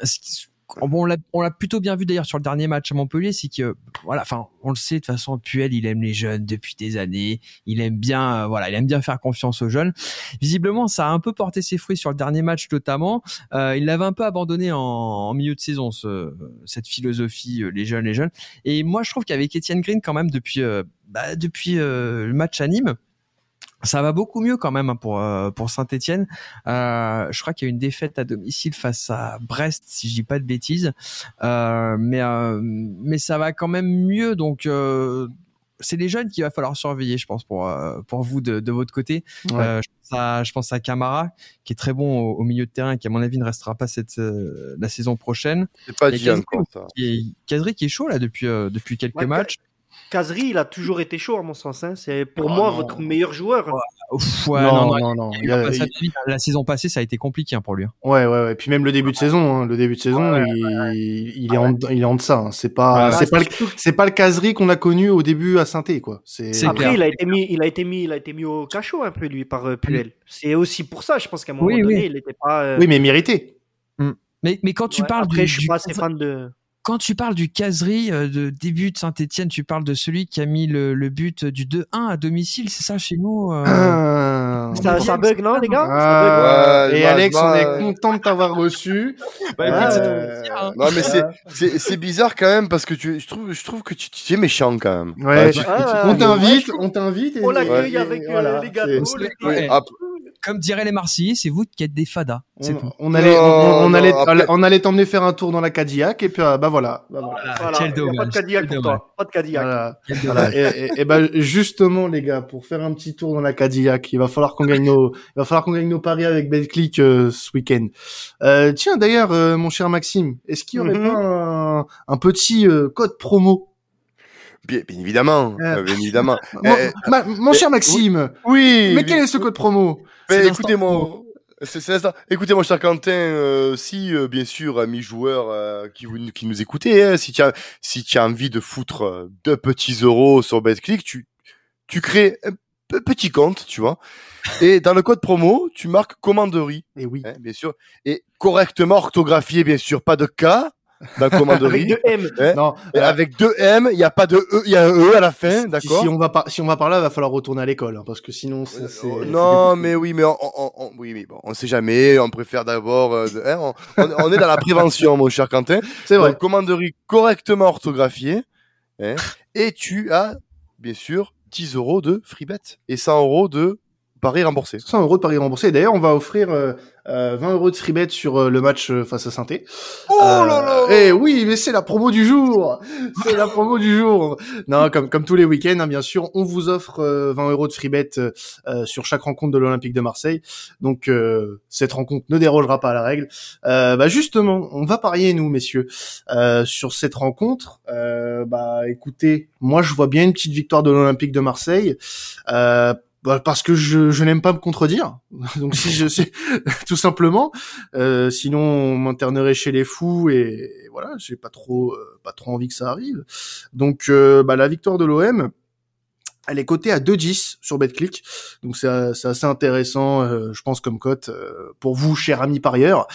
ce qui- bon, on l'a, plutôt bien vu d'ailleurs sur le dernier match à Montpellier, c'est que voilà, enfin, on le sait de toute façon, Puel, il aime les jeunes depuis des années. Il aime bien, euh, voilà, il aime bien faire confiance aux jeunes. Visiblement, ça a un peu porté ses fruits sur le dernier match notamment. Euh, il l'avait un peu abandonné en, en milieu de saison, ce, cette philosophie, euh, les jeunes, les jeunes. Et moi, je trouve qu'avec Etienne Green, quand même, depuis, euh, bah, depuis le match à Nîmes, ça va beaucoup mieux quand même hein, pour euh, pour Saint-Étienne. Euh, je crois qu'il y a une défaite à domicile face à Brest, si je dis pas de bêtises. Euh, mais euh, mais ça va quand même mieux. Donc euh, c'est les jeunes qu'il va falloir surveiller, je pense, pour euh, pour vous de, de votre côté. Ouais. Euh, je, pense à, je pense à Camara, qui est très bon au, au milieu de terrain, qui à mon avis ne restera pas cette euh, la saison prochaine. C'est pas dit Kazri qui est, Kazri qui est chaud là depuis euh, depuis quelques Ouais, matchs. Kazri, il a toujours été chaud à mon sens. hein. C'est pour Oh moi non. votre meilleur joueur. Ouais. Ouf, ouais, non, non, non, non, non. il Il y a a- pas il- sa suite. La saison passée, ça a été compliqué hein, pour lui. hein. Ouais, ouais, ouais. Puis même le début de saison, hein, le début de saison, il, il est en, il est en deçà. hein. C'est pas, Ah, c'est pas, le, pas le caserie qu'on a connu au début à Sainté, quoi. C'est, C'est Après, clair. il a été mis, il a été mis, il a été mis au cachot un peu lui par euh, Puel. C'est aussi pour ça, je pense qu'à un moment Oui, donné, oui. il n'était pas. euh, oui, mais mérité. Mais, mais quand tu ouais, parles Après, du, je suis du- pas assez fan de. Quand tu parles du caserie euh, de début de Saint-Etienne, tu parles de celui qui a mis le, le but du 2-1 à domicile, c'est ça chez nous euh, Ah. Ça, ça bug, non, les gars? Ah, Ouais, et bah, Alex, bah, on est euh, content de t'avoir reçu. Bah, Ah, écoute, c'est euh, hein. Non mais c'est c'est c'est bizarre quand même parce que tu je trouve je trouve que tu, tu es méchant quand même. Ouais, tu- on t'invite, on t'invite. et- On l'accueille avec euh, voilà, les gâteaux, Comme diraient les Marseillais, c'est vous qui êtes des fadas. C'est On, tout. on allait, on, allait, après- on allait t'emmener faire un tour dans la Cadillac et puis ah, bah voilà, bah quel pas de Cadillac pour dommage. toi. Pas de Cadillac. Voilà. Voilà. et, et- et ben justement les gars, pour faire un petit tour dans la Cadillac, il va falloir qu'on gagne nos, il va falloir qu'on gagne nos paris avec Betclic euh, ce week-end. Euh, tiens d'ailleurs, euh, mon cher Maxime, est-ce qu'il y aurait Mhm. pas un, un petit euh, code promo bien, bien évidemment, Euh. euh, bien évidemment. Mon, Eh, ma- mon cher Maxime, Oui. mais quel est ce code promo? Mais C'est écoutez mon c'est. Écoutez mon cher Quentin, euh, si euh, bien sûr amis joueurs euh, qui vous qui nous écoutez, hein, si tu as si tu as envie de foutre euh, deux petits euros sur BetClick, tu tu crées un pe- petit compte, tu vois. Et dans le code promo, tu marques commanderie, Et oui. hein, bien sûr, et correctement orthographié, bien sûr, pas de K dans Avec commanderie. deux M. hein, Non, et euh, avec deux M, il y a pas de E, il y a un E à la fin, si, d'accord si on va pas, si on va par là, il va falloir retourner à l'école, hein, parce que sinon, c'est, c'est- c'est non, mais oui, mais on, on, on- oui, mais bon, on sait jamais. On préfère d'abord. euh, hein, on, on- on est dans la prévention, mon cher Quentin. c'est vrai. Donc, commanderie correctement orthographiée. hein, et tu as, bien sûr, 10 euros de free bet et 100 euros de paris remboursé. 100 euros de paris remboursé. D'ailleurs, on va offrir euh, euh, 20 euros de free bet sur euh, le match euh, face à saint Oh là là Eh oui, mais c'est la promo du jour. C'est la promo du jour. Non, comme comme tous les week-ends, hein, bien sûr, on vous offre euh, 20 euros de free bet euh, euh, sur chaque rencontre de l'Olympique de Marseille. Donc euh, cette rencontre ne dérogera pas à la règle. Euh, bah justement, on va parier nous, messieurs, euh, sur cette rencontre. Euh, bah écoutez, moi je vois bien une petite victoire de l'Olympique de Marseille. Euh, bah, parce que je, je n'aime pas me contredire. Donc si je sais tout simplement, euh, sinon on m'internerait chez les fous et, et voilà, j'ai pas trop euh, pas trop envie que ça arrive. Donc euh, bah, la victoire de l'OM, elle est cotée à 2,10 sur BetClick. Donc c'est c'est assez intéressant, euh, je pense comme cote euh, pour vous, cher ami parieur.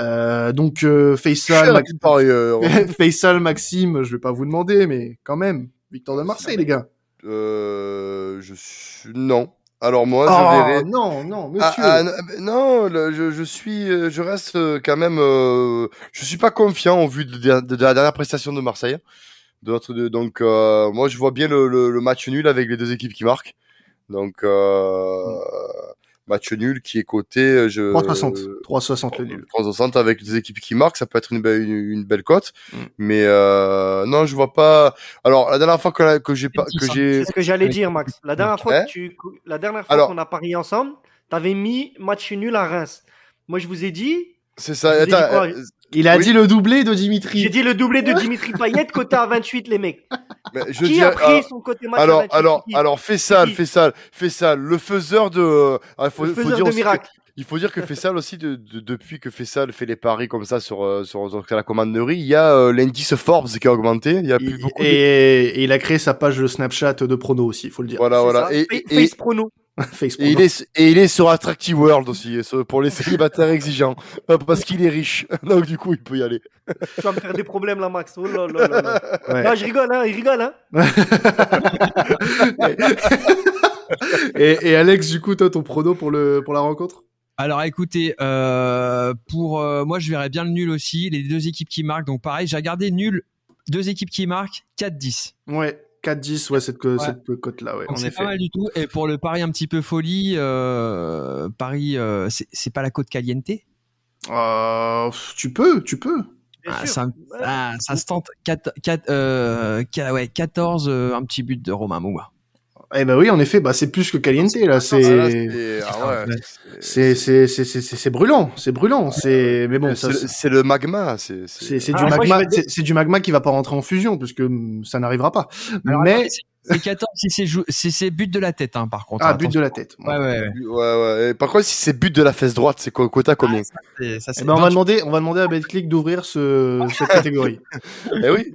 Euh, donc euh, Faisal, Cher Max- ami parieur. Faisal, Maxime, je vais pas vous demander, mais quand même, victoire de Marseille, les gars. Euh, je suis non. Alors moi, je Oh non, non, Ah, monsieur. ah, non, non, le- je, je suis, euh, je reste euh, quand même, euh, je suis pas confiant au vu de, de- de la dernière prestation de Marseille. De notre, de- donc, euh, moi, je vois bien le, le, le match nul avec les deux équipes qui marquent. Donc, euh, match nul qui est coté, euh, je 3,60. 3,60 le nul. 360 avec des équipes qui marquent, ça peut être une belle, une, une belle cote. Mm. Mais euh, non, je vois pas. Alors, la dernière fois que, que j'ai pas, que j'ai, C'est ce que j'allais dire, Max. La dernière fois que tu, la dernière fois Alors- qu'on a parié ensemble, t'avais mis match nul à Reims. Moi, je vous ai dit, c'est ça. Attends, euh, Il a Oui. dit le doublé de Dimitri. j'ai dit le doublé de Dimitri Payet côté à 28, les mecs. mais je Qui dis, a euh, pris son côté match à Alors, 28 alors, alors, Fessal, Fessal, Fessal, le faiseur de. ah, faut, Le faut faiseur dire de miracles. il faut dire que Fessal aussi, de, de- depuis que Fessal fait les paris comme ça sur, euh, sur, sur la commanderie, il y a euh, l'indice Forbes qui a augmenté. Il y a plus Il- beaucoup. de- et, il a créé sa page de Snapchat de prono aussi, il faut le dire. Voilà, voilà. ça. Et, Fa- et, et, Face Prono. Et il est, et il est sur Attractive World aussi, pour les célibataires exigeants, euh, parce qu'il est riche. Donc du coup, il peut y aller. Tu vas me faire des problèmes là, Max. Oh là là là là. Ouais. Là, je rigole, hein. Il rigole, hein. et, et Alex, du coup, toi, ton prono pour le pour la rencontre? Alors écoutez, euh, pour euh, moi je verrais bien le nul aussi, les deux équipes qui marquent. Donc pareil, j'ai regardé nul, deux équipes qui marquent, 4-10. Ouais, 4-10, ouais, cette, Ouais. cette cote-là, ouais, c'est pas mal du tout. Et pour le pari un petit peu folie, euh, Paris, euh, c'est pas la côte caliente? Euh, tu peux, tu peux. Ah, ça, ah, ça se tente 4, 4, euh, ouais, 14, euh, un petit but de Romain Mouma. Eh ben oui, en effet, bah c'est plus que caliente là, Ah, là, c'est c'est- ah c'est c'est c'est c'est c'est- c'est brûlant, c'est brûlant, c'est mais bon, c'est ça le- c'est le magma. C'est c'est c'est Ah, du magma, c'est du magma qui va pas rentrer en fusion puisque hum, ça n'arrivera pas. Mais c'est- C'est 14 si c'est si c'est but de la tête, hein, par contre. Ah, but Attention. de la tête. Ouais, ouais, ouais. Ouais, ouais. Et par contre, si c'est but de la fesse droite, c'est quoi quota combien C'est- Ça, Eh ben, on va 28. demander, on va demander à BetClick d'ouvrir ce, cette catégorie. Eh oui.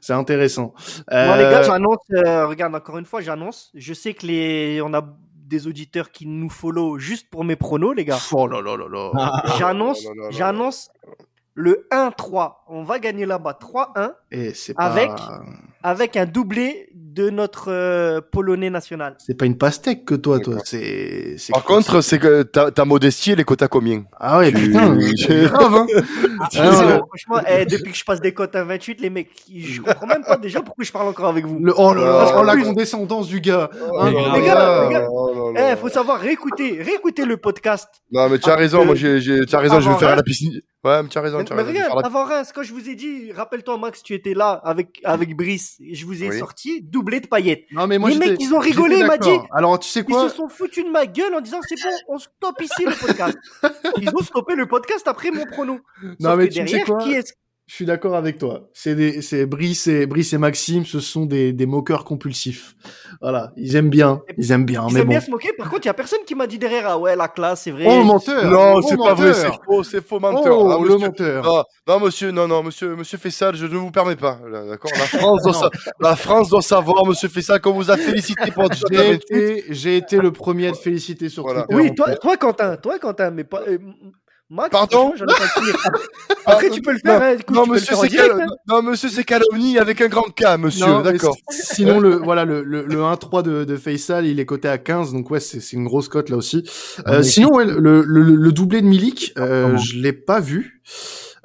C'est intéressant. Moi, les Euh, gars, j'annonce, euh, regarde, encore une fois, j'annonce. Je sais que les, on a des auditeurs qui nous follow juste pour mes pronos, les gars. oh là là là là. Ah. J'annonce, non, non, non, non. j'annonce le 1-3. On va gagner là-bas 3-1 Et c'est pas, Avec avec un doublé de notre euh, Polonais national. c'est pas une pastèque que toi, toi. C'est, Par contre, c'est que ta, ta modestie, elle est quota combien? Ah ouais, tu- putain, c'est grave, hein. Ah, Ah, ouais. franchement, eh, depuis que je passe des cotes à 28, les mecs, je comprends même pas déjà pourquoi je parle encore avec vous. Le, oh là là, Oh, oh, la condescendance du gars. Oh Hein, les gars, là les gars, là là Eh, faut savoir réécouter, réécouter le podcast. Non, mais tu as Ah, raison, que- moi, j'ai, j'ai, tu as raison, je vais faire à la piscine. Ouais, mais tu as raison, Mais, tu as mais raison. regarde, avant Reims, quand je vous ai dit, rappelle-toi Max, tu étais là avec avec Brice, et je vous ai Oui. sorti doublé de paillettes. Non, mais moi, Les mecs, ils ont rigolé, il m'a dit. Alors, tu sais Ils quoi? se sont foutus de ma gueule en disant c'est bon, on stoppe ici le podcast. Ils ont stoppé le podcast après mon prono. Non, Sauf mais que tu sais quoi qui Je suis d'accord avec toi. C'est des, c'est Brice et Brice et Maxime, ce sont des, des moqueurs compulsifs. Voilà, ils aiment bien, ils aiment bien, Ils mais aiment bon. bien se moquer. Par contre, il y a personne qui m'a dit derrière ah ouais la classe c'est vrai. Oh, menteur Non, Oh, c'est pas vrai, c'est faux, c'est faux, menteur. Oh, Ah, le menteur Non, non, monsieur, non, non, monsieur, monsieur Fessal, je ne vous permets pas. D'accord La France doit, sa- la France doit savoir, monsieur Fessal, qu'on vous a félicité pour votre J'ai été, j'ai été le premier à te féliciter sur Voilà. Twitter. oui, toi, toi Quentin, toi Quentin, mais pas euh, Max. Pardon. Après tu peux le faire. hein, Non, tu peux le monsieur, c'est cal- hein. non, monsieur, c'est calomnie avec un grand K, monsieur, Non, d'accord. Sinon, le, voilà, le, le, le 1-3 de, de Faisal, il est coté à 15, donc ouais, c'est, une grosse cote là aussi. Euh, mais- sinon, ouais, le, le, le doublé de Milik, euh, je l'ai pas vu.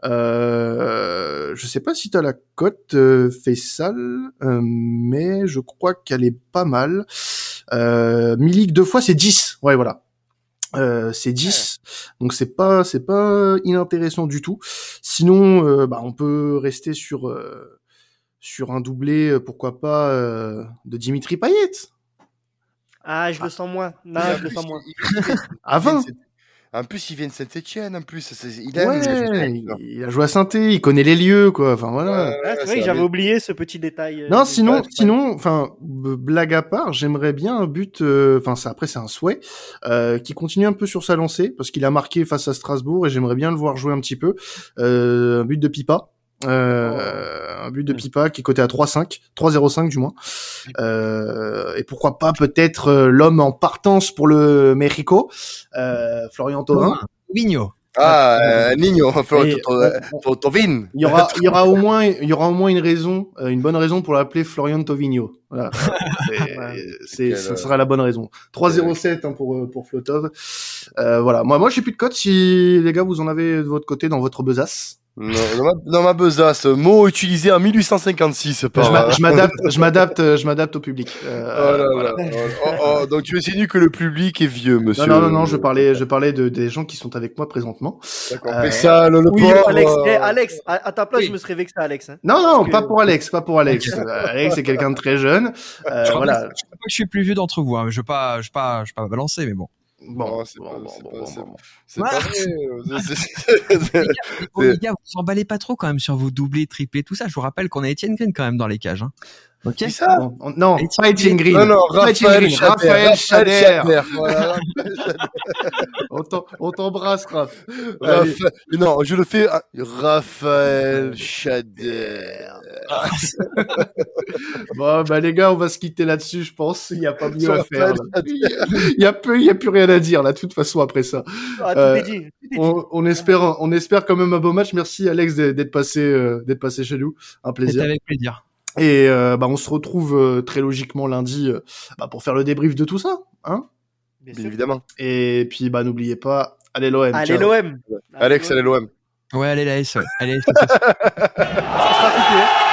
Euh, je sais pas si t'as la cote euh, Faisal, euh, mais je crois qu'elle est pas mal. Euh, Milik deux fois, c'est 10. Ouais, voilà. Euh, c'est 10, donc c'est pas c'est pas inintéressant du tout. Sinon, euh, bah, on peut rester sur euh, sur un doublé, euh, pourquoi pas euh, de Dimitri Payet Ah, je le sens moins. Non, je le sens moins. à 20. En plus, il vient de Saint-Etienne, en plus. Il aime. Ouais, il a- il, il a joué à saint il connaît les lieux, quoi. Enfin voilà. Ah, c'est vrai que j'avais va. oublié ce petit détail. euh, Non, sinon, sinon, enfin, blague à part, j'aimerais bien un but. euh, Enfin, ça après c'est un souhait euh, qui continue un peu sur sa lancée parce qu'il a marqué face à Strasbourg et j'aimerais bien le voir jouer un petit peu. Euh, un but de Pipa. Euh, un but de Mm. Pipa qui est coté à 3,5, 3,05 du moins. Euh, et pourquoi pas peut-être euh, l'homme en partance pour le Mexico, euh, Florian Thauvin. Vigno. Ah, euh, Nino, Tovin. Il y aura, il y aura au moins, il y aura au moins une raison, euh, une bonne raison pour l'appeler Florian Tovigno. Voilà. C'est, ce sera la bonne raison. 3-0-7 hein, pour euh, pour Flotov. Euh, voilà. Moi, moi, j'ai plus de code. Si les gars, vous en avez de votre côté dans votre besace. Non, dans ma, dans ma besace, mot utilisé en 1856 par. Je euh, je m'adapte, je m'adapte, euh, je m'adapte au public. Euh, Oh là voilà. là, oh, oh, oh, donc tu insinues que le public est vieux, monsieur. Non, non, non, non, je parlais, je parlais de des gens qui sont avec moi présentement. D'accord. Euh, ça, le, le Oui, Alex, euh, eh, Alex, à, à ta place, oui. je me serais vexé, Alex. hein. Non, non, Parce que- pas pour Alex, pas pour Alex. Euh, Alex, c'est quelqu'un de très jeune. Euh, je, voilà. pas, je crois pas que je suis plus vieux d'entre vous. Hein. Je vais pas, je vais pas, je vais pas balancer, mais bon. Bon, Non, c'est bon, pas- les gars, vous emballez pas trop quand même sur vos doublés, triplés, tout ça. Je vous rappelle qu'on a Etienne Green quand même dans les cages. Hein. Ok. Ça Bon, on- non, pas Etienne Green. Non, non, Raphaël Green, Chader. Raphaël Chader. Voilà. On t'em- on t'embrasse, Raph. Raphaël- Non, je le fais. à- Raphaël Chader. Bon, bah, les gars, on va se quitter là-dessus, je pense. Il n'y a pas mieux à faire. Il y a peu, il y a plus rien à dire, là, de toute façon, après ça. Ah, Euh, dit. On, on espère, on espère quand même un beau match. Merci, Alex, d'être passé, euh, d'être passé chez nous. Un C'était plaisir. avec plaisir. Et, euh, bah, on se retrouve euh, très logiquement lundi, euh, bah, pour faire le débrief de tout ça, hein. Bien évidemment. Et puis, bah, n'oubliez pas, allez l'OM. Allez, l'OM. Alex, allez l'OM. Ouais, allez, la S, ouais. Allez, Ça sera coupé, hein.